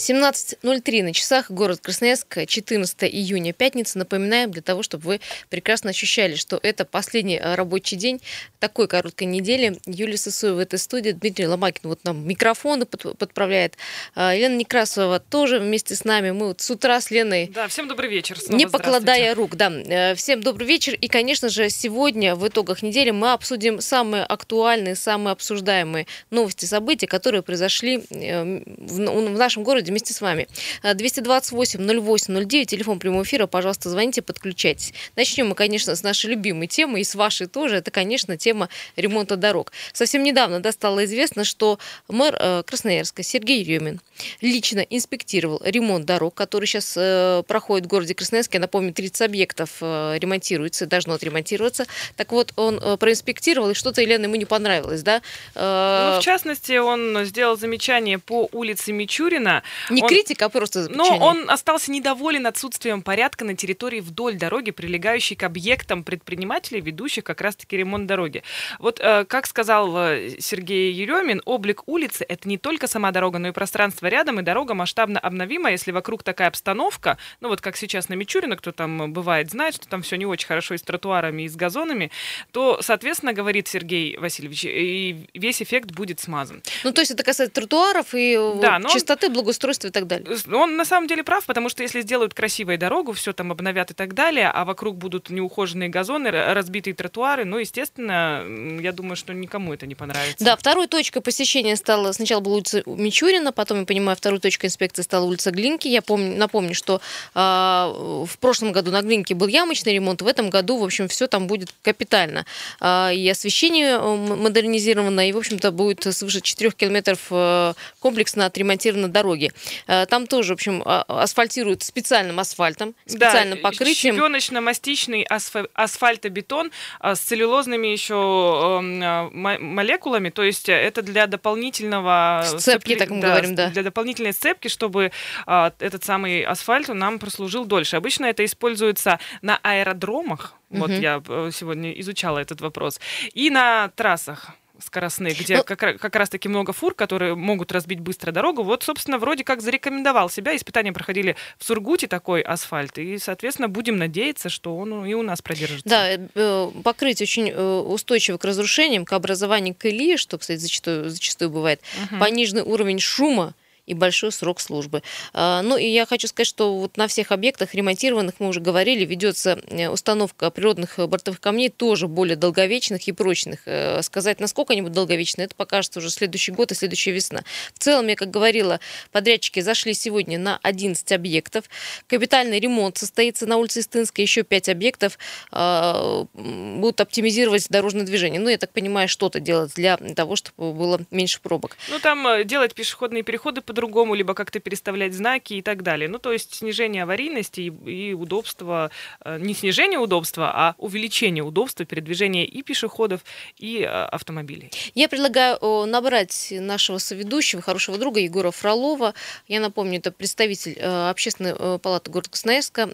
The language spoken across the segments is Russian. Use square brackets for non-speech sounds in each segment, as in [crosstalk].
17.03 на часах, город Красноярск, 14 июня, пятница. Напоминаем для того, чтобы вы прекрасно ощущали, что это последний э, рабочий день такой короткой недели. Юлия Сысоева в этой студии, Дмитрий Ломакин вот нам микрофоны подправляет. А, Елена Некрасова тоже вместе с нами. Мы вот с утра с Леной... Да, всем добрый вечер. Снова не покладая рук, да. Э, всем добрый вечер. И, конечно же, сегодня в итогах недели мы обсудим самые актуальные, самые обсуждаемые новости, события, которые произошли э, в нашем городе вместе с вами. 228-08-09, телефон прямого эфира, пожалуйста, звоните, подключайтесь. Начнем мы, конечно, с нашей любимой темы, и с вашей тоже. Это, конечно, тема ремонта дорог. Совсем недавно да, стало известно, что мэр э, Красноярска Сергей Еремин лично инспектировал ремонт дорог, который сейчас э, проходит в городе Красноярске. Я напомню, 30 объектов э, ремонтируется, должно отремонтироваться. Так вот, он проинспектировал, и что-то Елена ему не понравилось, да? Ну, в частности, он сделал замечание по улице Мичурина. Не он, критика, а просто. Но он остался недоволен отсутствием порядка на территории вдоль дороги, прилегающей к объектам предпринимателей, ведущих как раз-таки ремонт дороги. Вот, э, как сказал э, Сергей Еремин, облик улицы — это не только сама дорога, но и пространство рядом, и дорога масштабно обновима, если вокруг такая обстановка, ну вот как сейчас на Мичурино, кто там бывает, знает, что там все не очень хорошо и с тротуарами, и с газонами, то, соответственно, говорит Сергей Васильевич, и весь эффект будет смазан. Ну, то есть это касается тротуаров и да, чистоты, благоустройства благоустройства и так далее. Он на самом деле прав, потому что если сделают красивую дорогу, все там обновят и так далее, а вокруг будут неухоженные газоны, разбитые тротуары, ну, естественно, я думаю, что никому это не понравится. Да, второй точкой посещения стала, сначала была улица Мичурина, потом, я понимаю, второй точкой инспекции стала улица Глинки. Я помню, напомню, что э, в прошлом году на Глинке был ямочный ремонт, в этом году, в общем, все там будет капитально. Э, и освещение э, модернизировано, и, в общем-то, будет свыше 4 километров э, комплексно отремонтировано дороги. Э, там тоже, в общем, а, асфальтируют специальным асфальтом, специальным да, покрытием. Щебеночно-мастичный асфальтобетон а, с целлюлозными еще эм, а, молекулами, то есть это для дополнительного... Сцепки, так мы да, говорим, да. Для дополнительной сцепки, чтобы этот самый асфальт нам прослужил дольше. Обычно это используется на аэродромах, вот угу. я э, сегодня изучала этот вопрос, и на трассах скоростных, где ну, как, как раз-таки много фур, которые могут разбить быстро дорогу. Вот, собственно, вроде как зарекомендовал себя. Испытания проходили в Сургуте такой асфальт. И, соответственно, будем надеяться, что он и у нас продержится. Да, э, покрыть очень э, устойчиво к разрушениям, к образованию колеи, что, кстати, зачастую, зачастую бывает. Угу. Пониженный уровень шума и большой срок службы. А, ну и я хочу сказать, что вот на всех объектах ремонтированных, мы уже говорили, ведется э, установка природных бортовых камней тоже более долговечных и прочных. Э, сказать, насколько они будут долговечны, это покажется уже следующий год и следующая весна. В целом, я как говорила, подрядчики зашли сегодня на 11 объектов. Капитальный ремонт состоится на улице Истынской, еще 5 объектов а, будут оптимизировать дорожное движение. Ну, я так понимаю, что-то делать для того, чтобы было меньше пробок. Ну, там э, делать пешеходные переходы по-другому, либо как-то переставлять знаки и так далее. Ну, то есть снижение аварийности и, и удобства, э, не снижение удобства, а увеличение удобства передвижения и пешеходов, и э, автомобилей. Я предлагаю набрать нашего соведущего, хорошего друга Егора Фролова. Я напомню, это представитель э, общественной палаты города Красноярска.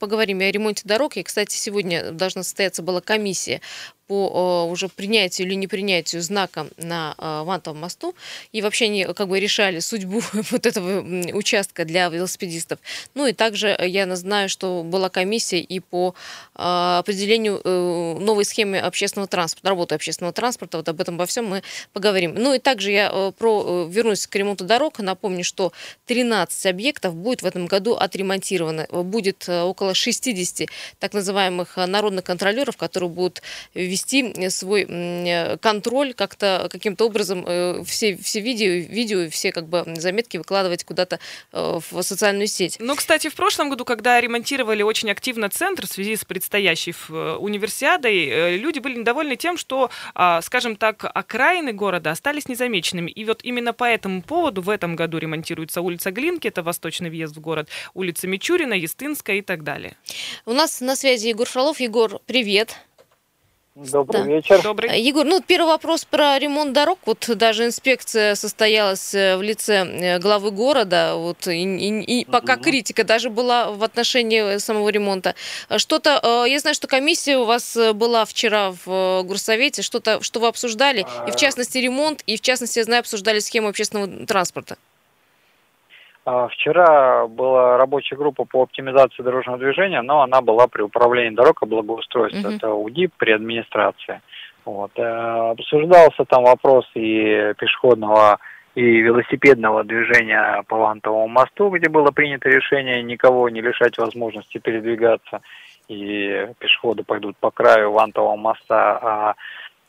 Поговорим о ремонте дорог. И, кстати, сегодня должна состояться была комиссия по уже принятию или непринятию знака на Вантовом мосту. И вообще они как бы решали судьбу [laughs] вот этого участка для велосипедистов. Ну и также я знаю, что была комиссия и по определению э, новой схемы общественного транспорта, работы общественного транспорта. Вот об этом во всем мы поговорим. Ну и также я э, про, э, вернусь к ремонту дорог. Напомню, что 13 объектов будет в этом году отремонтировано. Будет около 60 так называемых народных контролеров, которые будут вести вести э, свой э, контроль как-то каким-то образом э, все, все видео, видео, все как бы заметки выкладывать куда-то в социальную сеть. Ну, кстати, в прошлом году, когда ремонтировали очень активно центр в связи с предстоящей универсиадой, люди были недовольны тем, что, а, скажем так, окраины города остались незамеченными. И вот именно по этому поводу в этом году ремонтируется улица Глинки, это восточный въезд в город, улица Мичурина, Естинская и так далее. У нас на связи Егор Фролов. Егор, привет. Добрый да. вечер. Добрый. Э, Егор, ну первый вопрос про ремонт дорог. Вот даже инспекция состоялась э, в лице э, главы города. Вот и, и, и пока угу. критика даже была в отношении самого ремонта. Что-то, я знаю, что комиссия у вас была вчера в Горсовете. Что-то, что вы обсуждали, и в а. частности ремонт, и в частности, я знаю, обсуждали схему общественного транспорта. А, вчера была рабочая группа по оптимизации дорожного движения, но она была при управлении дорог и благоустройства. Mm-hmm. Это УДИП при администрации. Вот. Э, обсуждался там вопрос и пешеходного, и велосипедного движения по Вантовому мосту, где было принято решение никого не лишать возможности передвигаться, и пешеходы пойдут по краю Вантового моста, а,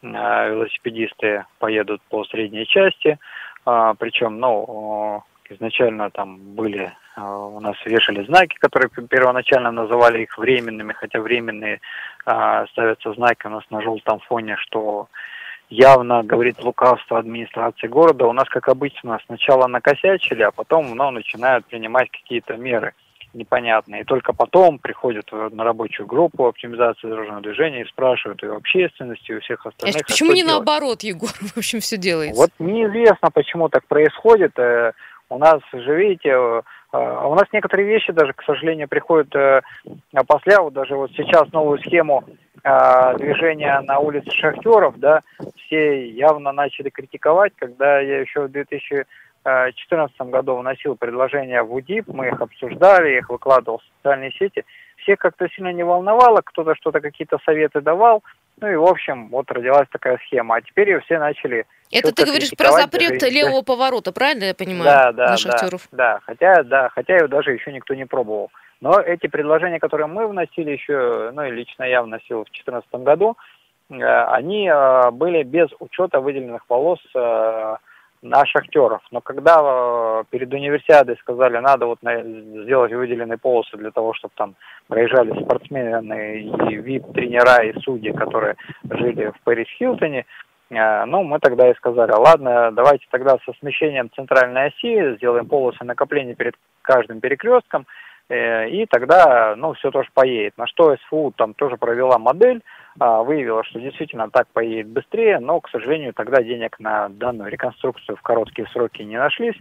а велосипедисты поедут по средней части. А, причем, ну, изначально там были, э, у нас вешали знаки, которые первоначально называли их временными, хотя временные а, ставятся знаки у нас на желтом фоне, что явно говорит лукавство администрации города. У нас, как обычно, сначала накосячили, а потом ну, начинают принимать какие-то меры непонятные. И только потом приходят на рабочую группу оптимизации дорожного движения и спрашивают и у общественности, и у всех остальных. А почему не делать? наоборот, Егор, [laughs] в общем, все делается? Вот неизвестно, почему так происходит. У нас же, видите, э, у нас некоторые вещи даже, к сожалению, приходят э, после, вот даже вот сейчас новую схему э, движения на улице Шахтеров, да, все явно начали критиковать, когда я еще в 2014 году вносил предложения в УДИП, мы их обсуждали, их выкладывал в социальные сети, всех как-то сильно не волновало, кто-то что-то какие-то советы давал, ну и, в общем, вот родилась такая схема. А теперь ее все начали... Это ты говоришь про запрет даже... левого поворота, правильно я понимаю? Да, да, на шахтеров? да, да. Хотя, да, хотя ее даже еще никто не пробовал. Но эти предложения, которые мы вносили еще, ну и лично я вносил в 2014 году, э, они э, были без учета выделенных полос э, на шахтеров. Но когда э, перед универсиадой сказали, надо вот сделать выделенные полосы для того, чтобы там проезжали спортсмены и вип-тренера и судьи, которые жили в Пэрис Хилтоне, э, ну, мы тогда и сказали, ладно, давайте тогда со смещением центральной оси сделаем полосы накопления перед каждым перекрестком, и тогда, ну, все тоже поедет. На что СФУ там тоже провела модель, а, выявила, что действительно так поедет быстрее, но, к сожалению, тогда денег на данную реконструкцию в короткие сроки не нашлись.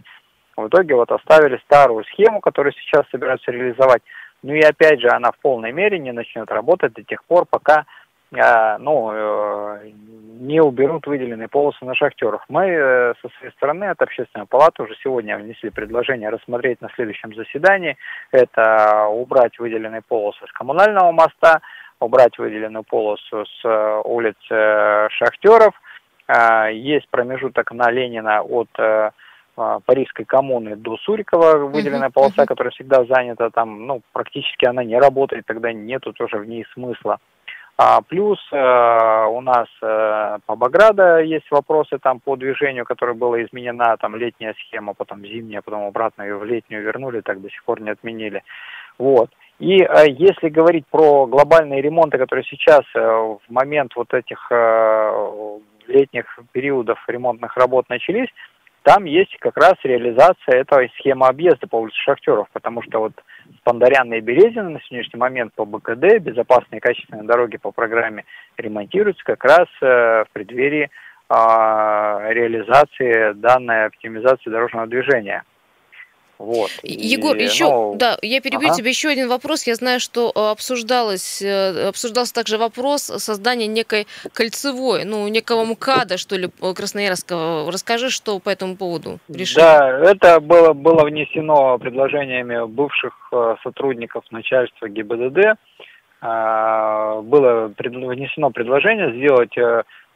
В итоге вот оставили старую схему, которую сейчас собираются реализовать. Ну и опять же, она в полной мере не начнет работать до тех пор, пока ну, э, не уберут выделенные полосы на шахтерах. Мы э, со своей стороны от общественной палаты уже сегодня внесли предложение рассмотреть на следующем заседании. Это убрать выделенные полосы с коммунального моста, убрать выделенную полосу с э, улицы э, Шахтеров. Э, есть промежуток на Ленина от Парижской коммуны до Сурикова выделенная uh-huh, полоса, uh-huh. которая всегда занята, там, ну, практически она не работает, тогда нету тоже в ней смысла. А, плюс э, у нас э, по Баграда есть вопросы там по движению, которое было изменена, там летняя схема, потом зимняя, потом обратно ее в летнюю вернули, так до сих пор не отменили. Вот. И э, если говорить про глобальные ремонты, которые сейчас э, в момент вот этих э, летних периодов ремонтных работ начались, там есть как раз реализация этой схемы объезда по улице Шахтеров, потому что вот Спандаряна и Березина на сегодняшний момент по БКД, безопасные и качественные дороги по программе ремонтируются как раз в преддверии реализации данной оптимизации дорожного движения. Вот. Егор, и, еще, ну, да, я перебью ага. тебя еще один вопрос. Я знаю, что э, обсуждалось, э, обсуждался также вопрос создания некой кольцевой, ну, некого МКАДа, что ли, Красноярского. Расскажи, что по этому поводу решили. Да, это было, было внесено предложениями бывших э, сотрудников начальства ГИБДД. Было внесено предложение сделать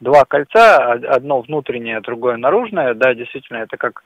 два кольца, одно внутреннее, другое наружное. Да, действительно, это как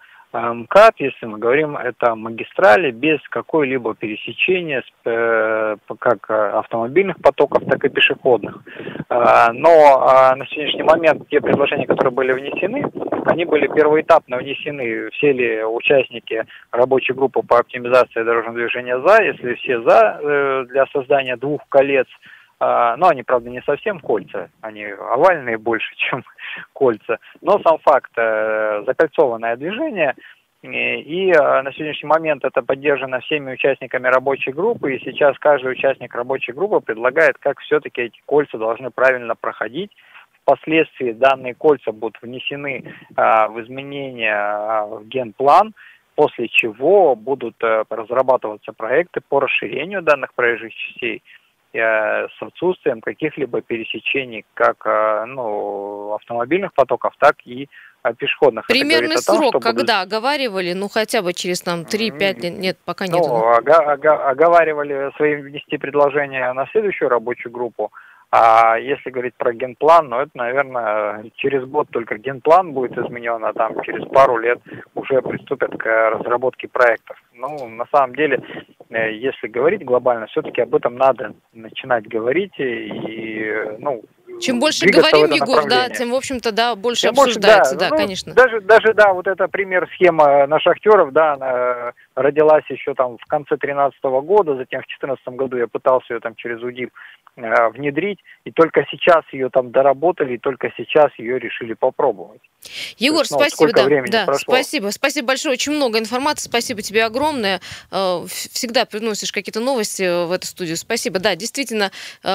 МКАД, если мы говорим, это магистрали без какой-либо пересечения э, как автомобильных потоков, так и пешеходных. А, но а, на сегодняшний момент те предложения, которые были внесены, они были первоэтапно внесены. Все ли участники рабочей группы по оптимизации дорожного движения за, если все за э, для создания двух колец – но они, правда, не совсем кольца, они овальные больше, [laughs] чем кольца. Но сам факт, э, закольцованное движение, И на сегодняшний момент это поддержано всеми участниками рабочей группы, и сейчас каждый участник рабочей группы предлагает, как все-таки эти кольца должны правильно проходить. Впоследствии данные кольца будут внесены в изменения в генплан, после чего будут э, разрабатываться проекты по расширению данных проезжих частей э, с отсутствием каких-либо пересечений как э, ну, автомобильных потоков, так и пешеходных. Примерный том, срок, когда будут... оговаривали, ну хотя бы через там 3-5 лет, нет, пока ну, нет. Ога- ога- оговаривали свои внести предложения на следующую рабочую группу, а если говорить про генплан, ну это, наверное, через год только генплан будет изменен, а там через пару лет уже приступят к разработке проектов. Ну, на самом деле, э, если говорить глобально, все-таки об этом надо начинать говорить и, ну, чем больше говорим, Егор, да, тем, в общем-то, да, больше тем обсуждается, больше, да, да ну, конечно. Даже, даже, да, вот это пример схема на шахтеров, да, она родилась еще там в конце 2013 года, затем в 2014 году я пытался ее там через УДИП э, внедрить, и только сейчас ее там доработали, и только сейчас ее решили попробовать. Егор, есть, ну, спасибо, да, да спасибо, спасибо большое, очень много информации, спасибо тебе огромное, э, всегда приносишь какие-то новости в эту студию, спасибо, да, действительно э,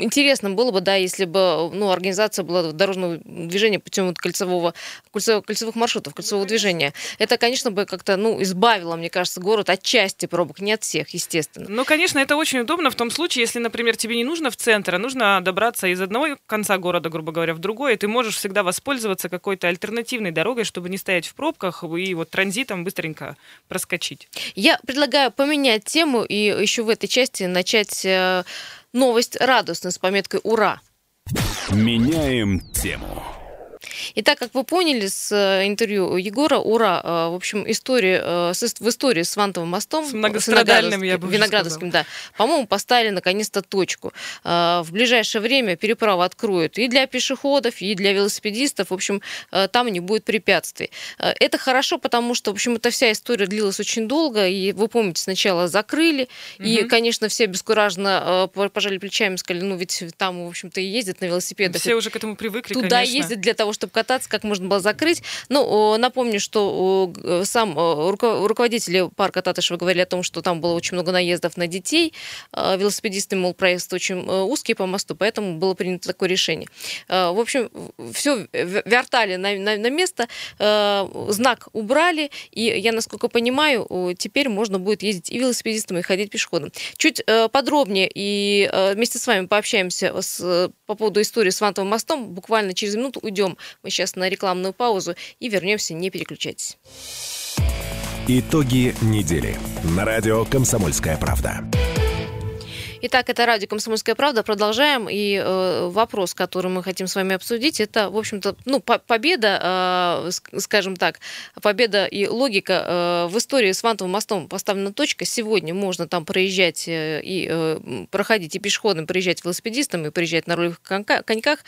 интересно было бы, да, если бы, ну, организация была дорожного движения путем кольцевого, кольцевых, кольцевых маршрутов, кольцевого движения, это, конечно, бы как-то, ну, избавило, мне кажется, город от части пробок, не от всех, естественно. Ну, конечно, это очень удобно в том случае, если, например, тебе не нужно в центр, а нужно добраться из одного конца города, грубо говоря, в другой, и ты можешь всегда воспользоваться какой-то альтернативной дорогой, чтобы не стоять в пробках и вот транзитом быстренько проскочить. Я предлагаю поменять тему и еще в этой части начать э, новость радостную с пометкой «Ура!». Меняем тему. И так как вы поняли с э, интервью Егора, ура, э, в общем, история, э, в истории с Вантовым мостом, с многострадальным, я бы Виноградовским, да, по-моему, поставили наконец-то точку. В ближайшее время переправу откроют и для пешеходов, и для велосипедистов, в общем, там не будет препятствий. Это хорошо, потому что, в общем, эта вся история длилась очень долго, и вы помните, сначала закрыли, угу. и, конечно, все бескуражно пожали плечами, сказали, ну ведь там, в общем-то, и ездят на велосипедах. Все уже к этому привыкли, Туда конечно. ездят для того, чтобы кататься, как можно было закрыть. Ну, напомню, что сам руководители парка Татышева говорили о том, что там было очень много наездов на детей. А, велосипедисты, мол, проезд очень э, узкий по мосту, поэтому было принято такое решение. А, в общем, все вертали на, на, на место, а, знак убрали, и я, насколько понимаю, теперь можно будет ездить и велосипедистам, и ходить пешеходом. Чуть э, подробнее и э, вместе с вами пообщаемся с, по поводу истории с Вантовым мостом. Буквально через минуту уйдем мы сейчас на рекламную паузу и вернемся, не переключайтесь. Итоги недели на радио «Комсомольская правда». Итак, это радио «Комсомольская правда». Продолжаем. И э, вопрос, который мы хотим с вами обсудить, это, в общем-то, ну, по победа, э, скажем так, победа и логика. Э, в истории с Вантовым мостом поставлена точка. Сегодня можно там проезжать э, и э, проходить и пешеходом, проезжать велосипедистам, и проезжать на рулевых коньках.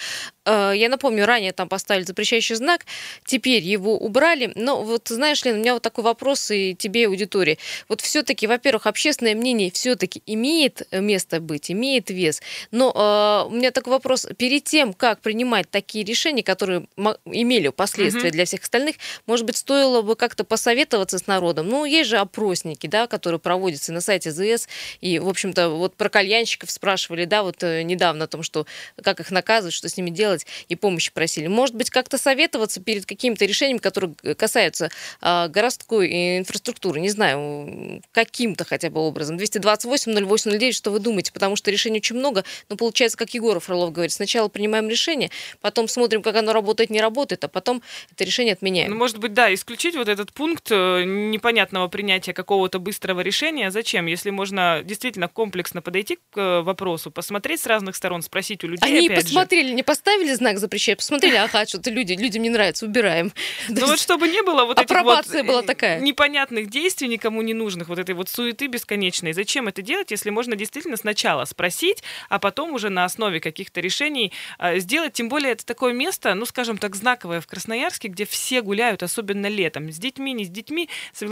Э, я напомню, ранее там поставили запрещающий знак, теперь его убрали. Но вот, знаешь, Лена, у меня вот такой вопрос и тебе, аудитории. Вот все-таки, во-первых, общественное мнение все-таки имеет место место быть, имеет вес. Но э, у меня такой вопрос. Перед тем, как принимать такие решения, которые имели последствия угу. для всех остальных, может быть, стоило бы как-то посоветоваться с народом? Ну, есть же опросники, да, которые проводятся на сайте ЗС, и, в общем-то, вот про кальянщиков спрашивали, да, вот э, недавно о том, что как их наказывать, что с ними делать, и помощи просили. Может быть, как-то советоваться перед какими-то решениями, которые касаются э, городской инфраструктуры, не знаю, каким-то хотя бы образом. 228 08 09, что вы думаете? Думать, потому что решений очень много. Но получается, как Егоров Фролов говорит, сначала принимаем решение, потом смотрим, как оно работает, не работает, а потом это решение отменяем. Ну, может быть, да, исключить вот этот пункт э, непонятного принятия какого-то быстрого решения. Зачем? Если можно действительно комплексно подойти к э, вопросу, посмотреть с разных сторон, спросить у людей. Они посмотрели, же. не поставили знак запрещать, посмотрели, ага, [laughs] что-то люди, людям не нравится, убираем. [laughs] Ну вот чтобы не было вот этих вот была такая. непонятных действий, никому не нужных, вот этой вот суеты бесконечной. Зачем это делать, если можно действительно сначала спросить, а потом уже на основе каких-то решений э, сделать. Тем более это такое место, ну, скажем так, знаковое в Красноярске, где все гуляют, особенно летом. С детьми, не с детьми, с,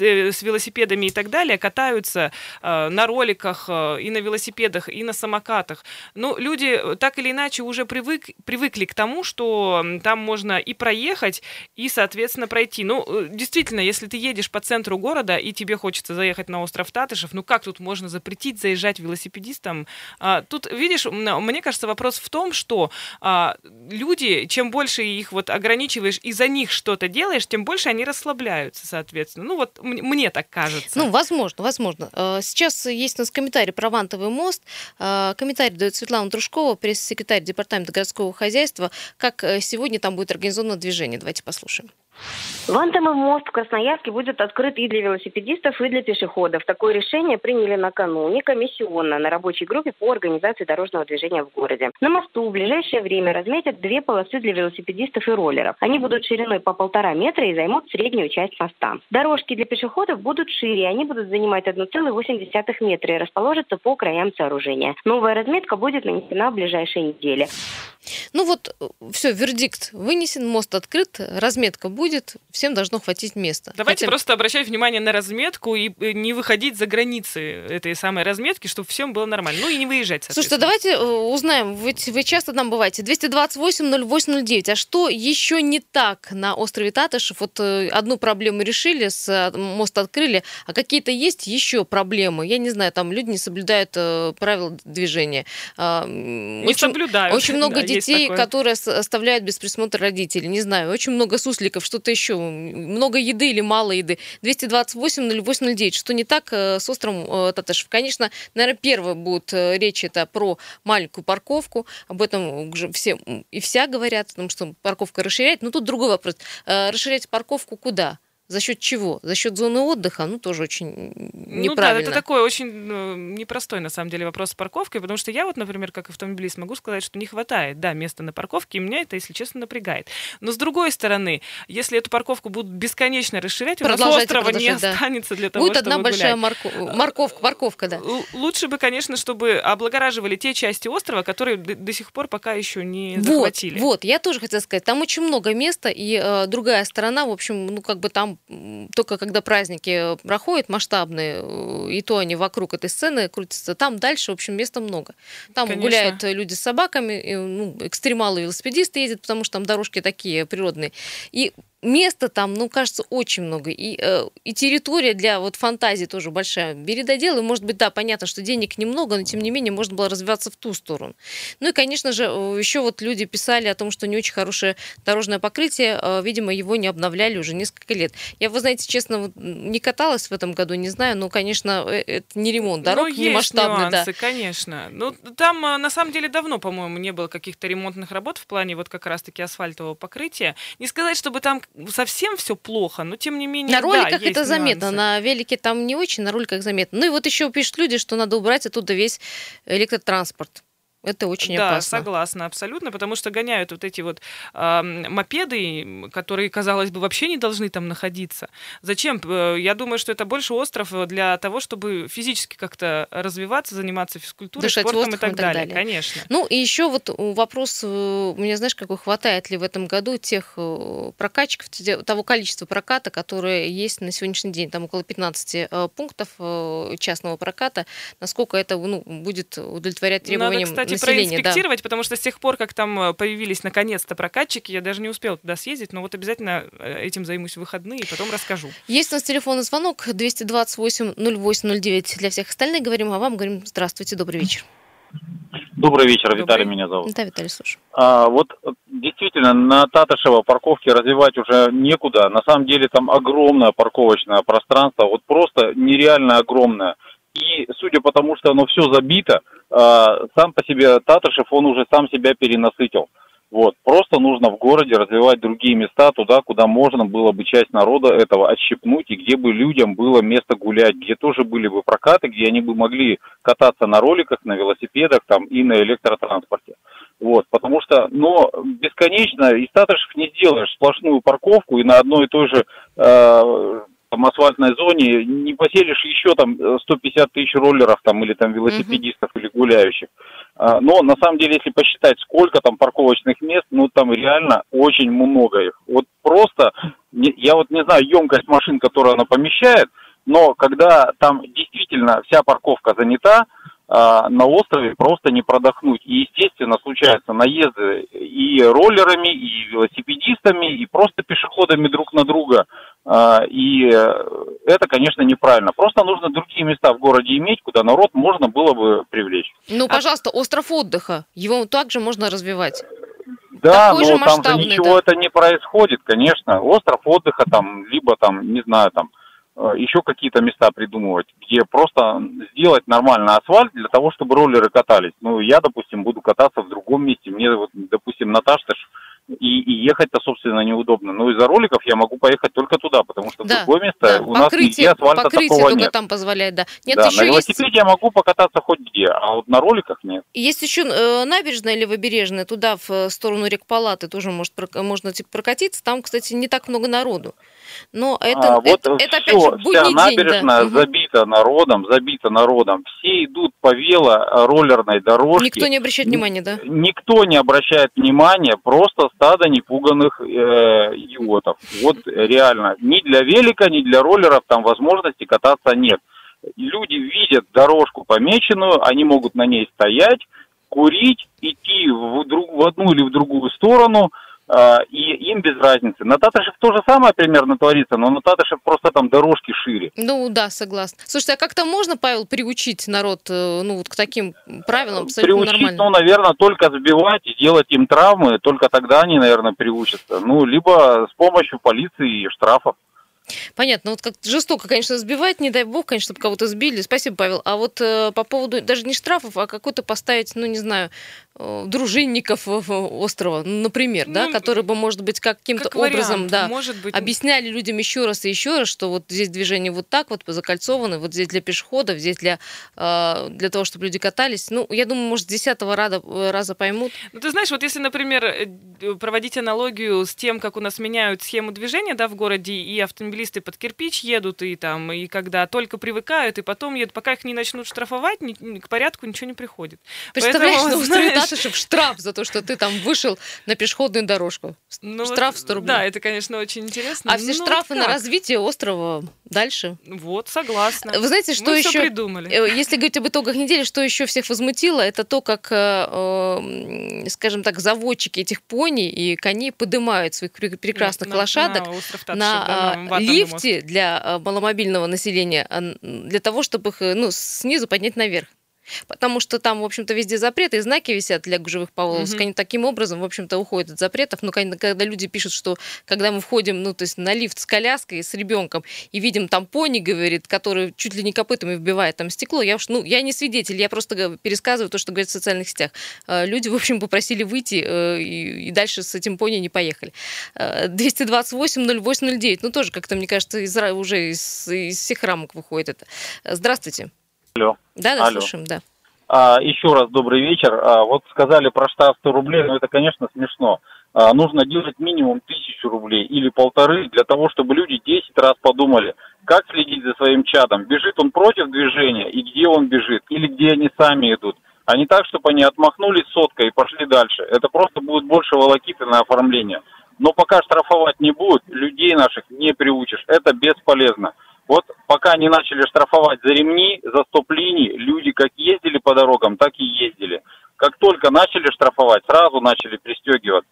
э, велосипедами и так далее, катаются на роликах и на велосипедах, и на самокатах. Ну, люди так или иначе уже привык, привыкли к тому, что там можно и проехать, и, соответственно, пройти. Ну, действительно, если ты едешь по центру города, и тебе хочется заехать на остров Татышев, ну как тут можно запретить заезжать велосипедистам? А, тут, видишь, мне кажется, вопрос в том, что а, люди, чем больше их вот ограничиваешь и за них что-то делаешь, тем больше они расслабляются, соответственно. Ну вот мне так кажется. Ну, возможно, возможно. А, сейчас есть у нас комментарий про Вантовый мост. А, комментарий дает Светлана Трушкова, пресс-секретарь Департамента городского хозяйства. Как э, сегодня там будет организовано движение? Давайте послушаем. Вантовый мост в Красноярске будет открыт и для велосипедистов, и для пешеходов. Такое решение приняли накануне комиссионно на рабочей группе по организации дорожного движения в городе. На мосту в ближайшее время разметят две полосы для велосипедистов и роллеров. Они будут шириной по полтора метра и займут среднюю часть моста. Дорожки для пешеходов будут шире, они будут занимать 1,8 метра и расположатся по краям сооружения. Новая разметка будет нанесена в ближайшие недели. Ну вот, все, вердикт вынесен, мост открыт, разметка будет, всем должно хватить места. Давайте Хотя... просто обращать внимание на разметку и э, не выходить за границы этой самой разметки, чтобы всем было нормально. Ну и не выезжать, Слушайте, давайте э, узнаем, вы, вы часто там бываете, 228-08-09, а что еще не так на острове Татышев? Вот одну проблему решили, с мост открыли, а какие-то есть еще проблемы? Я не знаю, там люди не соблюдают правила движения. А, не очень, соблюдают. Очень много [laughs] да, детей, которые оставляют без присмотра родителей. Не знаю, очень много сусликов, что-то еще. Много еды или мало еды. 228-08-09. Что не так э, с островом э, Татышев? Конечно, наверное, первое будет э, речь это про маленькую парковку. Об этом уже все и вся говорят, потому что парковка расширяет. Но тут другой вопрос. Расширять парковку куда? За счет чего? За счет зоны отдыха? Ну, тоже очень неправильно. Ну да, это такой очень ну, непростой, на самом деле, вопрос с парковкой, потому что я вот, например, как автомобилист могу сказать, что не хватает, да, места на парковке, и меня это, если честно, напрягает. Но с другой стороны, если эту парковку будут бесконечно расширять, у нас острова не да. останется для того, Будет чтобы одна большая морко... морковка, парковка, да. Лучше бы, конечно, чтобы облагораживали те части острова, которые до сих пор пока еще не захватили. Вот, я тоже хотела сказать, там очень много места, и э, другая сторона, в общем, ну, как бы там только когда праздники проходят масштабные, э, и то они вокруг этой сцены крутятся, там дальше, в общем, места много. Там Конечно. гуляют люди с собаками, ну, экстремалы велосипедисты ездят, потому что там дорожки такие природные. И места там, ну, кажется, очень много. И, э, и территория для вот фантазии тоже большая. Бери додел, и, может быть, да, понятно, что денег немного, но, тем не менее, можно было развиваться в ту сторону. Ну и, конечно же, э, еще вот люди писали о том, что не очень хорошее дорожное покрытие, э, видимо, его не обновляли уже несколько лет. Я, вы знаете, честно, вот, не каталась в этом году, не знаю, но, конечно, э, это не ремонт дорог, ну, не масштабный. Нюансы, да. конечно. Ну, там, на самом деле, давно, по-моему, не было каких-то ремонтных работ в плане вот как раз-таки асфальтового покрытия. Не сказать, чтобы там совсем все плохо, но тем не менее. На роликах да, это заметно, на велике там не очень, на роликах заметно. Ну и вот еще пишут люди, что надо убрать оттуда весь электротранспорт. Это очень да, опасно. Да, согласна, абсолютно, потому что гоняют вот эти вот э, мопеды, которые, казалось бы, вообще не должны там находиться. Зачем? Э, я думаю, что это больше остров для того, чтобы физически как-то развиваться, заниматься физкультурой, Дышать спортом и так, и так далее. далее. Конечно. Ну и еще вот вопрос, э, у меня, знаешь, какой хватает ли в этом году тех э, прокачек, того количества проката, которое есть на сегодняшний день, там около 15 пунктов частного проката, насколько это ну, будет удовлетворять требованиям Надо, кстати, кстати, проинспектировать, да. потому что с тех пор, как там э, появились наконец-то прокатчики, я даже не успела туда съездить, но вот обязательно э, этим займусь в выходные и потом расскажу. Есть у нас телефонный звонок 228-08-09 для всех остальных. Говорим, а вам говорим здравствуйте, добрый вечер. Добрый вечер, Добрый. Виталий меня зовут. Да, Виталий, слушай. А, вот действительно на Татышево парковки развивать уже некуда. На самом деле там огромное парковочное пространство, вот просто нереально огромное. И судя по тому, что оно все забито, а, сам по себе Татышев, он уже сам себя перенасытил. Вот. Просто нужно в городе развивать другие места туда, куда можно было бы часть народа этого отщипнуть, и где бы людям было место гулять, где тоже были бы прокаты, где они бы могли кататься на роликах, на велосипедах там, и на электротранспорте. Вот, потому что, но бесконечно из Татышев не сделаешь сплошную парковку и на одной и той же э, там асфальтной зоне не поселишь еще там 150 тысяч роллеров там или там велосипедистов mm-hmm. или гуляющих. А, но на самом деле, если посчитать, сколько там парковочных мест, ну там реально очень много их. Вот просто, я вот не знаю емкость машин, которую она помещает, но когда там действительно вся парковка занята, а, на острове просто не продохнуть. И, естественно, случаются наезды и роллерами, и велосипедистами, и просто пешеходами друг на друга. А, и это, конечно, неправильно. Просто нужно другие места в городе иметь, куда народ можно было бы привлечь. Ну, пожалуйста, остров отдыха. Его также можно развивать. Да, Такой но там же ничего да? это не происходит, конечно. Остров отдыха там, либо там, не знаю, там, Э, еще какие-то места придумывать, где просто сделать нормальный асфальт для того, чтобы роллеры катались. Ну, я, допустим, буду кататься в другом месте. Мне, вот, допустим, Наташа и, и ехать-то, собственно, неудобно. Но из-за роликов я могу поехать только туда, потому что да, в другое место да. у покрытие, нас нигде асфальта покрытие такого только нет. там позволяет, да. Нет, да, еще на велосипеде есть... я могу покататься хоть где, а вот на роликах нет. Есть еще э, набережная левобережная, туда в э, сторону рек Палаты тоже может, можно типа, прокатиться. Там, кстати, не так много народу. Но это, а, вот это, это опять же будний вся набережная день, да. забита народом, забита народом. Все идут по вело-роллерной дорожке. Никто не обращает внимания, да? Никто не обращает внимания, просто стадо непуганных э, идиотов. Вот реально. Ни для велика, ни для роллеров там возможности кататься нет. Люди видят дорожку помеченную, они могут на ней стоять, курить, идти в, друг, в одну или в другую сторону – а, и им без разницы. На Татышев то же самое примерно творится, но на Татышев просто там дорожки шире. Ну да, согласна. Слушайте, а как-то можно, Павел, приучить народ э, ну, вот к таким правилам абсолютно приучить, нормально? ну, наверное, только сбивать и делать им травмы, только тогда они, наверное, приучатся. Ну, либо с помощью полиции и штрафов. Понятно. Вот как жестоко, конечно, сбивать, не дай бог, конечно, чтобы кого-то сбили. Спасибо, Павел. А вот э, по поводу даже не штрафов, а какой-то поставить, ну, не знаю, э, дружинников острова, например, ну, да, которые бы, может быть, каким-то как образом, да, может быть. объясняли людям еще раз и еще раз, что вот здесь движение вот так вот закольцовано, вот здесь для пешеходов, здесь для, э, для того, чтобы люди катались. Ну, я думаю, может, с десятого раза, раза поймут. Ну, ты знаешь, вот если, например, э, проводить аналогию с тем, как у нас меняют схему движения, да, в городе, и автомобили автомобилисты под кирпич едут, и там, и когда только привыкают, и потом едут, пока их не начнут штрафовать, ни, к порядку ничего не приходит. Представляешь, Поэтому, [laughs] что знаешь... Татышев штраф за то, что ты там вышел на пешеходную дорожку. Ну, штраф 100 рублей. Да, это, конечно, очень интересно. А все ну, штрафы на развитие острова дальше? Вот, согласна. Вы знаете, что Мы еще... придумали. Э, если говорить об итогах недели, что еще всех возмутило, это то, как, э, скажем так, заводчики этих пони и коней поднимают своих прекрасных на, лошадок на, на, на лифте для э, маломобильного населения, для того, чтобы их ну, снизу поднять наверх. Потому что там, в общем-то, везде запреты, и знаки висят для гужевых повозок. Угу. Они таким образом, в общем-то, уходят от запретов. Но когда люди пишут, что когда мы входим, ну, то есть на лифт с коляской, с ребенком, и видим там пони, говорит, который чуть ли не копытами вбивает там стекло, я уж, ну, я не свидетель, я просто пересказываю то, что говорят в социальных сетях. Э, люди, в общем, попросили выйти, э, и дальше с этим пони не поехали. 228-08-09, ну, тоже как-то, мне кажется, из, уже из, из всех рамок выходит это. Здравствуйте. Алло. Да, да, Алло. слушаем, да. А, еще раз добрый вечер. А, вот сказали про штраф 100 рублей, но это, конечно, смешно. А, нужно делать минимум тысячу рублей или полторы для того, чтобы люди 10 раз подумали, как следить за своим чадом. Бежит он против движения и где он бежит, или где они сами идут. А не так, чтобы они отмахнулись соткой и пошли дальше. Это просто будет больше волокиты на оформление. Но пока штрафовать не будут, людей наших не приучишь. Это бесполезно. Вот пока не начали штрафовать за ремни, за стоп-линии, люди как ездили по дорогам, так и ездили. Как только начали штрафовать, сразу начали пристегиваться.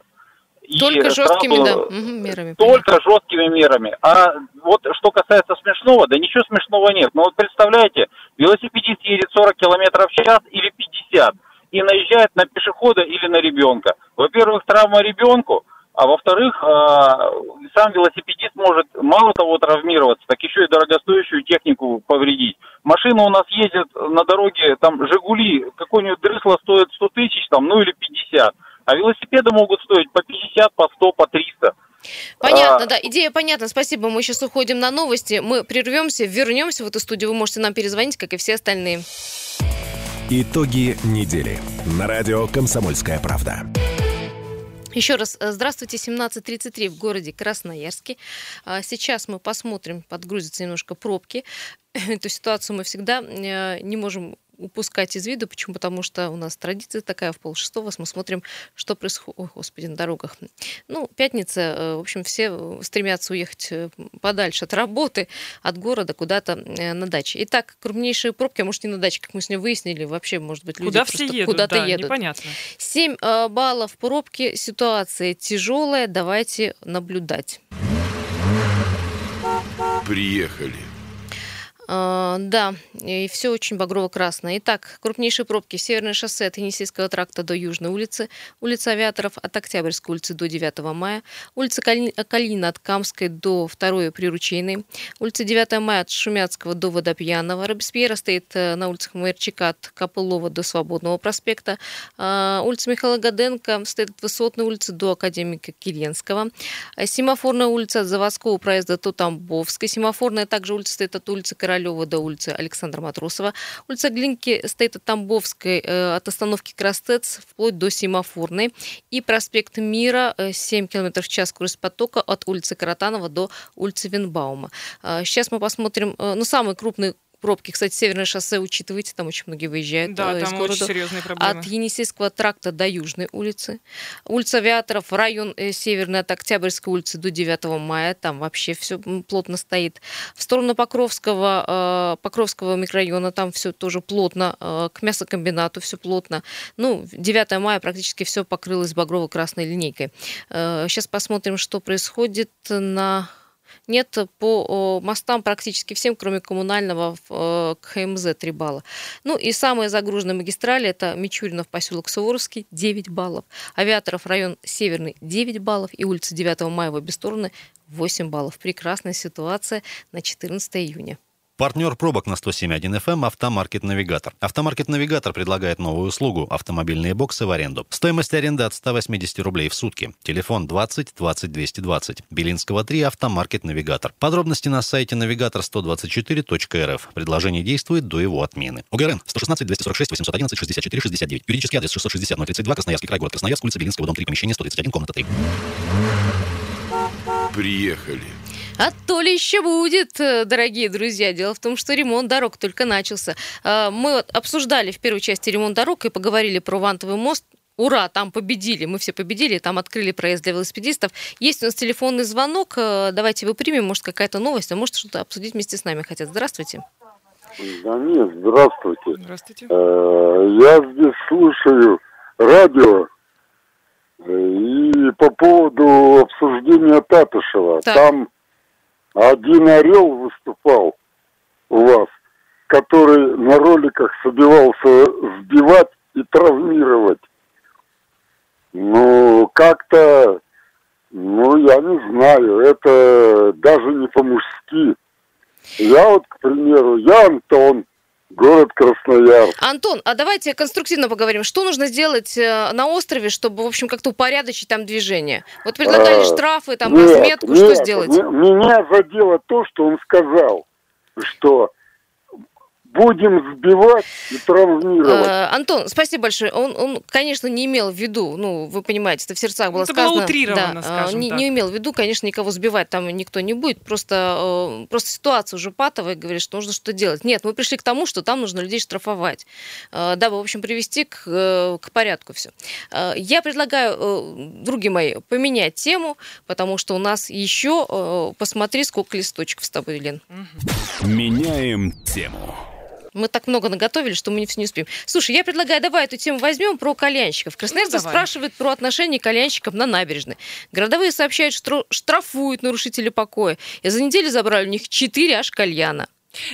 Только и жесткими да, угу, мерами. Только понятно. жесткими мерами. А вот что касается смешного, да ничего смешного нет. Но вот представляете, велосипедист едет 40 километров в час или 50 и наезжает на пешехода или на ребенка. Во-первых, травма ребенку, а во-вторых, а, сам велосипедист может мало того травмироваться, так еще и дорогостоящую технику повредить. Машина у нас ездит на дороге, там «Жигули», какой-нибудь дрысло стоит 100 тысяч, там, ну или 50. А велосипеды могут стоить по 50, по 100, по 300. Понятно, а... да, идея понятна. Спасибо. Мы сейчас уходим на новости. Мы прервемся, вернемся в эту студию. Вы можете нам перезвонить, как и все остальные. Итоги недели. На радио «Комсомольская правда». Еще раз э, здравствуйте, 17.33 в городе Красноярске. А, сейчас мы посмотрим, подгрузятся немножко пробки. [laughs] Эту ситуацию мы всегда э, не можем упускать из виду. Почему? Потому что у нас традиция такая, в полшестого мы смотрим, что происходит, о, господи, на дорогах. Ну, пятница, э, в общем, все стремятся уехать э, подальше от работы, от города, куда-то э, на даче. Итак, крупнейшие пробки, а может, не на даче, как мы сегодня выяснили, вообще, может быть, люди Куда все едут, куда-то да, едут. непонятно. 7 баллов пробки, ситуация тяжелая, давайте наблюдать. Приехали. А, да, и все очень багрово-красное. Итак, крупнейшие пробки. Северное шоссе от Енисейского тракта до Южной улицы, улица Авиаторов от Октябрьской улицы до 9 мая, улица Калина от Камской до 2 Приручейной, улица 9 мая от Шумяцкого до Водопьяного, Робеспьера стоит э, на улицах Майерчика от Копылова до Свободного проспекта, а, улица Михаила Гаденко стоит от Высотной улицы до Академика Киленского, Семафорная улица от Заводского проезда до Тамбовской, Семафорная также улица стоит от улицы Короля Королева до улицы Александра Матросова. Улица Глинки стоит от Тамбовской, э, от остановки Крастец вплоть до Семафорной. И проспект Мира, 7 км в час скорость потока от улицы Каратанова до улицы Винбаума. Сейчас э, мы посмотрим, э, ну, самый крупный пробки. Кстати, Северное шоссе учитывайте, там очень многие выезжают да, из там города. очень серьезные проблемы. От Енисейского тракта до Южной улицы. Улица Авиаторов, район э, Северный от Октябрьской улицы до 9 мая. Там вообще все плотно стоит. В сторону Покровского, э, Покровского микрорайона там все тоже плотно. Э, к мясокомбинату все плотно. Ну, 9 мая практически все покрылось багрово-красной линейкой. Сейчас посмотрим, что происходит на нет по мостам практически всем, кроме коммунального э, к ХМЗ 3 балла. Ну и самые загруженные магистрали это Мичуринов, поселок Суворовский 9 баллов, Авиаторов район Северный 9 баллов и улица 9 мая в обе стороны 8 баллов. Прекрасная ситуация на 14 июня. Партнер пробок на 107.1 FM эм «Автомаркет Навигатор». «Автомаркет Навигатор» предлагает новую услугу – автомобильные боксы в аренду. Стоимость аренды от 180 рублей в сутки. Телефон 20 20 220. Белинского 3 «Автомаркет Навигатор». Подробности на сайте навигатор124.рф. Предложение действует до его отмены. УГРН 116 246 811 64 69. Юридический адрес 660 032 Красноярский край, город Красноярск, улица Белинского, дом 3, помещение 131, комната 3. Приехали. А то ли еще будет, э, дорогие друзья. Дело в том, что ремонт дорог только начался. А, мы вот обсуждали в первой части ремонт дорог и поговорили про Вантовый мост. Ура, там победили, мы все победили, там открыли проезд для велосипедистов. Есть у нас телефонный звонок, э, давайте его примем, может какая-то новость, а может что-то обсудить вместе с нами хотят. Здравствуйте. Да нет, здравствуйте. Здравствуйте. Э, я здесь слушаю радио и по поводу обсуждения Татышева. Так. Там один орел выступал у вас, который на роликах собирался сбивать и травмировать. Ну, как-то, ну, я не знаю, это даже не по-мужски. Я вот, к примеру, я Антон, город Красноярск. Антон, а давайте конструктивно поговорим. Что нужно сделать э, на острове, чтобы, в общем, как-то упорядочить там движение? Вот предлагали А, штрафы, там, Нет, разметку, нет, что сделать? Меня задело то, что он сказал, что будем сбивать и травмировать. Э, Антон, спасибо большое. Он, он, конечно, не имел в виду, ну, вы понимаете, это в сердцах было Это было сказано. утрировано, да, скажем не, так. не имел в виду, конечно, никого сбивать там никто не будет. Просто, э, просто ситуация уже патовая, говорит, что нужно что-то делать. Нет, мы пришли к тому, что там нужно людей штрафовать, э, дабы, в общем, привести к, э, к порядку все. Я предлагаю, други мои, поменять тему, потому что у нас еще, посмотри, сколько листочков с тобой, Лен. Меняем тему. Мы так много наготовили, что мы не, не успеем. Слушай, я предлагаю, давай эту тему возьмем про кальянщиков. Красноярцы Ну, спрашивают про отношение кальянщиков на набережной. Городовые сообщают, что штрафуют нарушителей покоя. И за неделю забрали у них 4 аж кальяна.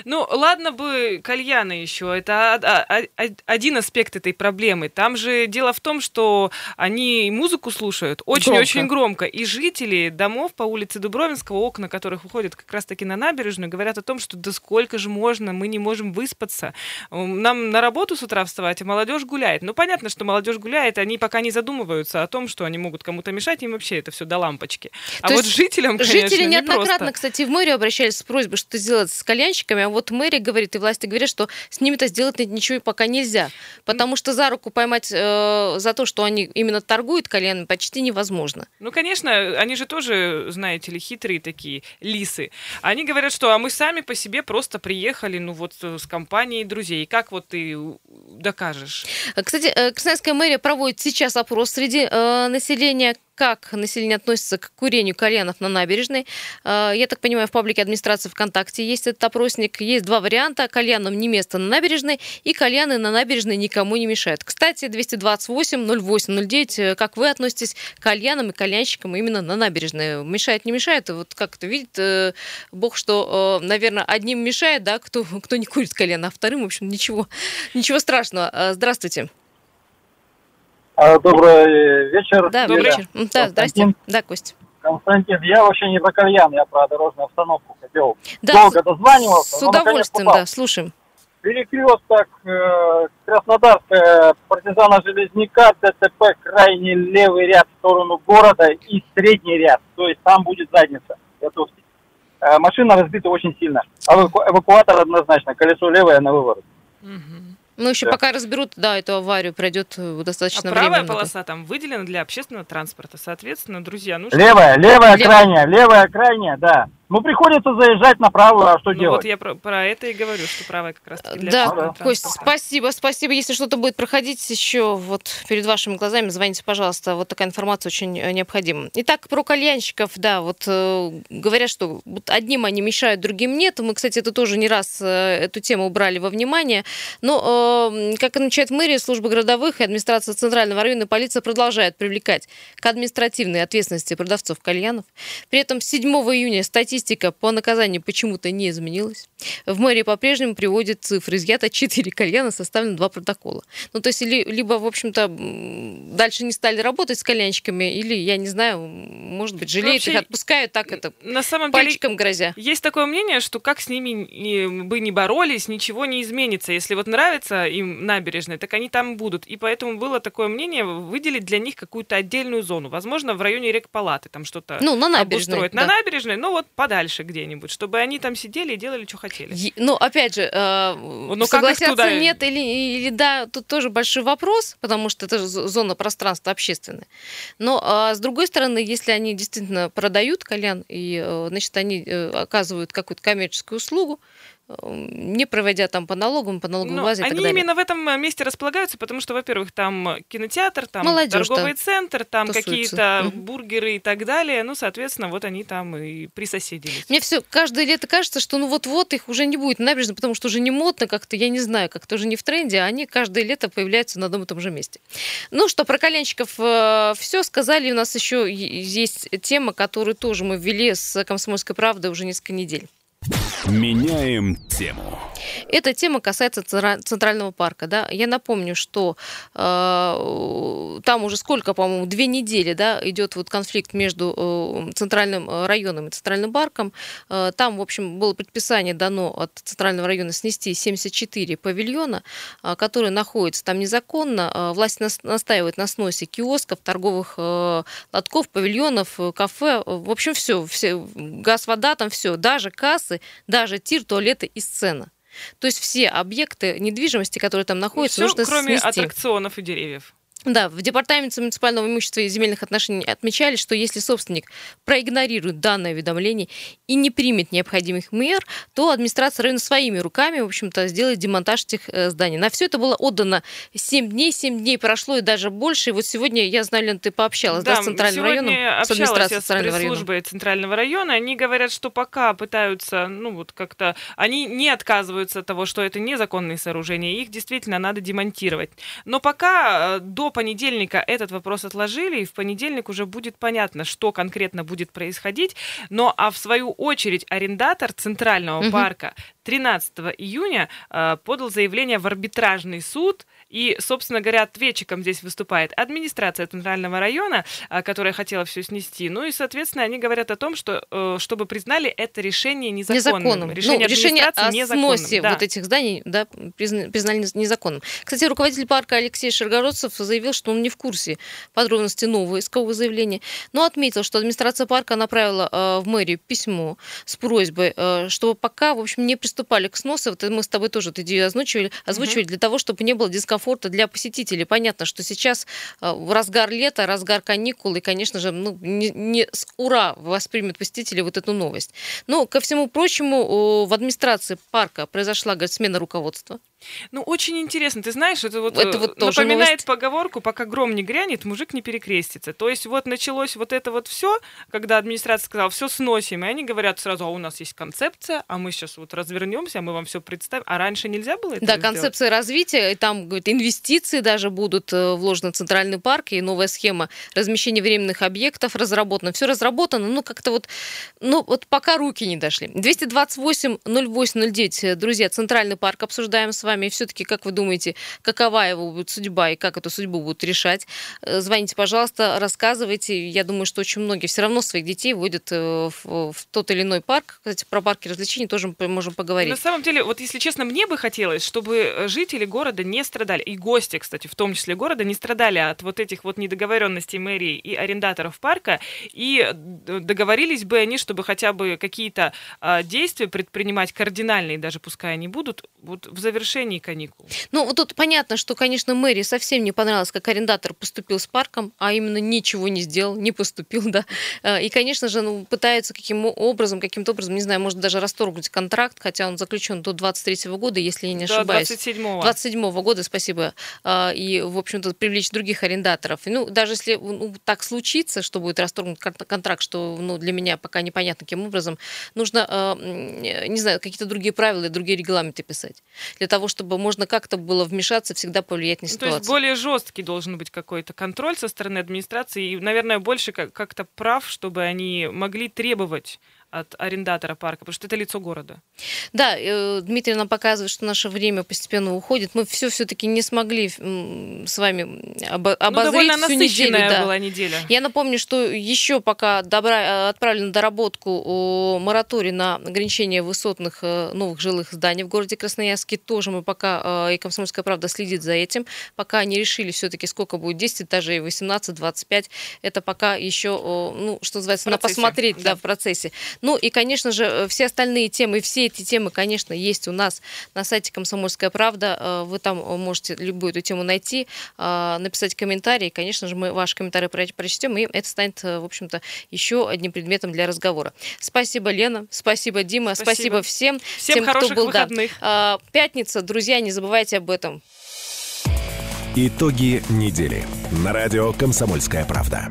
Ну, ладно бы кальяны еще, это а- а- а- один аспект этой проблемы. Там же дело в том, что они музыку слушают очень-очень громко. И жители домов по улице Дубровинского, окна которых выходят как раз-таки на набережную, говорят о том, что да сколько же можно, мы не можем выспаться. Нам на работу с утра вставать, а молодежь гуляет. Ну, понятно, что молодежь гуляет, они пока не задумываются о том, что они могут кому-то мешать, им вообще это все до лампочки. А То вот есть жителям, конечно, Жители неоднократно, кстати, в мэрию обращались с просьбой что сделать с кальянщиками, кальянщиками, а вот мэрия говорит, и власти говорят, что с ними-то сделать ничего пока нельзя, потому что за руку поймать э, за то, что они именно торгуют кальянами, почти невозможно. Ну, конечно, они же тоже, знаете ли, хитрые такие лисы. Они говорят, что а мы сами по себе просто приехали, ну вот э, с компанией друзей. Как вот ты докажешь? Кстати, э, Красноярская мэрия проводит сейчас опрос среди э, населения, как население относится к курению кальянов на набережной. А, я так понимаю, в паблике администрации ВКонтакте есть этот опросник. Есть два варианта. Кальянам не место на набережной и кальяны на набережной никому не мешают. Кстати, 228 08 09. Как вы относитесь к кальянам и кальянщикам именно на набережной? Мешает, не мешает? Вот как это видит э, Бог, что, э, наверное, одним мешает, да, кто, кто не курит кальян, а вторым, в общем, ничего, ничего страшного. А, здравствуйте. А, добрый вечер. Да, добрый вечер. Да, здрасте. Да, Костя. Константин, я вообще не про кальян, я про дорожную обстановку хотел. Да, Долго дозванивался. С удовольствием, да, слушаем. Перекресток э, Краснодарская, партизана Железняка, ДТП, крайний левый ряд в сторону города и средний ряд. То есть там будет задница. Готовьте. Э, машина разбита очень сильно. А эвакуатор однозначно, колесо левое на выворот. Угу. Ну, еще да. пока разберут, да, эту аварию, пройдет э, достаточно а времени. правая полоса там выделена для общественного транспорта. Соответственно, друзья, ну Левая, левая, левая крайняя, левая крайняя, да. Ну, приходится заезжать на правую, а что ну, делать? вот я про, про это и говорю, что правая как раз для Да, да. Кость, спасибо, спасибо. Если что-то будет проходить еще вот перед вашими глазами, звоните, пожалуйста. Вот такая информация очень э, необходима. Итак, про кальянщиков, да, вот э, говорят, что вот одним они мешают, другим нет. Мы, кстати, это тоже не раз э, эту тему убрали во внимание. Но, э, как отмечает мэрия, служба городовых и администрация Центрального района полиция продолжает привлекать к административной ответственности продавцов кальянов. При этом 7 июня статья Статистика по наказанию почему-то не изменилась. В мэрии по-прежнему приводят цифры. Изъято 4 кальяна, составлено 2 протокола. Ну, то есть, либо, в общем-то, дальше не стали работать с кальянщиками, или, я не знаю, может быть, жалеют Вообще, их, отпускают так это, на самом пальчиком деле, грозя. Есть такое мнение, что как с ними бы не боролись, ничего не изменится. Если вот нравится им набережная, так они там будут. И поэтому было такое мнение выделить для них какую-то отдельную зону. Возможно, в районе рекпалаты там что-то ну, на набережной, обустроить. Да. На набережной, ну вот подальше где-нибудь, чтобы они там сидели и делали, что хотели. Е- ну, опять же, э, ну, согласятся туда... нет или, или да, тут тоже большой вопрос, потому что это зона пространства общественная. Но э, с другой стороны, если они действительно продают кальян, и, э, значит, они э, оказывают какую-то коммерческую услугу, не проводя там по налогам, по налоговой базе и так далее. Они именно в этом э, месте располагаются, потому что, во-первых, там кинотеатр, там Молодежь, торговый да, центр, там какие-то угу. бургеры и так далее. Ну, соответственно, вот они там и присоседились. Мне все каждое лето кажется, что ну вот-вот их уже не будет набережно, потому что уже не модно как-то, я не знаю, как-то уже не в тренде, а они каждое лето появляются на одном и том же месте. Ну что, про коленщиков э, все сказали. У нас еще есть тема, которую тоже мы ввели с «Комсомольской правдой» уже несколько недель. Меняем тему. Эта тема касается Центрального парка. Да? Я напомню, что э, там уже сколько, по-моему, две недели да, идет вот конфликт между э, Центральным э, районом и Центральным парком. Э, там, в общем, было предписание дано от Центрального района снести 74 павильона, э, которые находятся там незаконно. Э, власть нас, настаивает на сносе киосков, торговых э, лотков, павильонов, э, кафе. В общем, все, все, газ, вода, там все, даже кассы, даже тир, туалеты и сцена. То есть все объекты недвижимости, которые там находятся, Все, нужно кроме снести. аттракционов и деревьев. Да, в Департаменте муниципального имущества и земельных отношений отмечали, что если собственник проигнорирует данное уведомление и не примет необходимых мер, то администрация района своими руками, в общем-то, сделает демонтаж этих э, зданий. На все это было отдано 7 дней, 7 дней прошло и даже больше. И вот сегодня, я знаю, Лен, ты пообщалась да, да, с Центральным районом, с администрацией Центрального района. службой Центрального района. Они говорят, что пока пытаются, ну вот как-то, они не отказываются от того, что это незаконные сооружения, их действительно надо демонтировать. Но пока э, до понедельника этот вопрос отложили, и в понедельник уже будет понятно, что конкретно будет происходить. Но а в свою очередь арендатор Центрального угу. парка 13 июня э, подал заявление в арбитражный суд И, собственно говоря, ответчиком здесь выступает администрация Центрального района, а, которая хотела все снести. Ну и, соответственно, они говорят о том, что э, чтобы признали это решение незаконным. Незаконным. Решение, ну, решение о сносе Да. вот этих зданий да, призна- признали незаконным. Кстати, руководитель парка Алексей Шергородцев заявил, что он не в курсе подробностей нового искового заявления, но отметил, что администрация парка направила э, в мэрию письмо с просьбой, э, чтобы пока, в общем, не приступали к сносу. Вот мы с тобой тоже эту идею озвучивали, озвучивали для того, чтобы не было дискомфорта для посетителей. Понятно, что сейчас э, в разгар лета, разгар каникул, и, конечно же, ну, не, не с ура воспримут посетители вот эту новость. Но, ко всему прочему, в администрации парка произошла, говорит, смена руководства. Ну, очень интересно. Ты знаешь, это вот, Это э, вот напоминает новость. поговорку «пока гром не грянет, мужик не перекрестится». То есть вот началось вот это вот все, когда администрация сказала, все сносим, и они говорят сразу, а у нас есть концепция, а мы сейчас вот развернемся, мы вам все представим. А раньше нельзя было это Да, сделать? концепция развития, и там, говорит, инвестиции даже будут э, вложены в центральный парк, и новая схема размещения временных объектов разработана. Все разработано, ну, как-то вот, ну, вот пока руки не дошли. 228-08-09, друзья, центральный парк обсуждаем с вами, и все-таки, как вы думаете, какова его будет судьба, и как эту судьбу будут решать? Э, Звоните, пожалуйста, рассказывайте. Я думаю, что очень многие все равно своих детей водят э, в, в тот или иной парк. Кстати, про парки развлечений тоже можем поговорить. На самом деле, вот если честно, мне бы хотелось, чтобы э, жители города не страдали, и гости, кстати, в том числе города, не страдали от вот этих вот недоговоренностей мэрии и арендаторов парка, и договорились бы они, чтобы хотя бы какие-то а, действия предпринимать кардинальные, даже пускай они будут, вот в завершении каникул. Ну, вот тут понятно, что, конечно, мэрии совсем не понравилось, как арендатор поступил с парком, а именно ничего не сделал, не поступил, да. Э, И, конечно же, ну, пытаются каким образом, каким-то образом, не знаю, может даже расторгнуть контракт, хотя он заключен до 23 года, если я не До ошибаюсь. 27-го. 27 года, спасибо. А, И, в общем-то, привлечь других арендаторов. Ну, даже если ну, так случится, что будет расторгнут кон- контракт, что ну, для меня пока непонятно каким образом, нужно, э, не знаю, какие-то другие правила и другие регламенты писать. Для того, чтобы можно как-то было вмешаться, всегда повлиять на Ну, то ситуацию. есть более жесткий должен быть какой-то контроль со стороны администрации и, наверное, больше как- как-то прав, чтобы они могли требовать от арендатора парка, потому что это лицо города. Да, э, Дмитрий нам показывает, что наше время постепенно уходит. Мы все все-таки не смогли с вами обо- Ну, обозреть довольно всю неделю. да. была неделя. Я напомню, что еще пока добра... отправлен на доработку мораторий на ограничение высотных э, новых жилых зданий в городе Красноярске. Тоже мы пока, э, и «Комсомольская правда» следит за этим. Пока не решили все-таки, сколько будет 10 этажей, 18, 25. Это пока еще, ну, что называется, на посмотреть да. да. в процессе. Ну и, конечно же, э, все остальные темы, все эти темы, конечно, есть у нас на сайте «Комсомольская правда». Э, Вы там э, можете любую эту тему найти, написать комментарий. Конечно же, мы ваши комментарии про- прочтем, и это станет, в общем-то, еще одним предметом для разговора. Спасибо, Лена, спасибо, Дима, спасибо, Спасибо. всем. Всем тем, хороших кто был, да. выходных. Э, Пятница, друзья, не забывайте об этом. Итоги недели на радио «Комсомольская правда».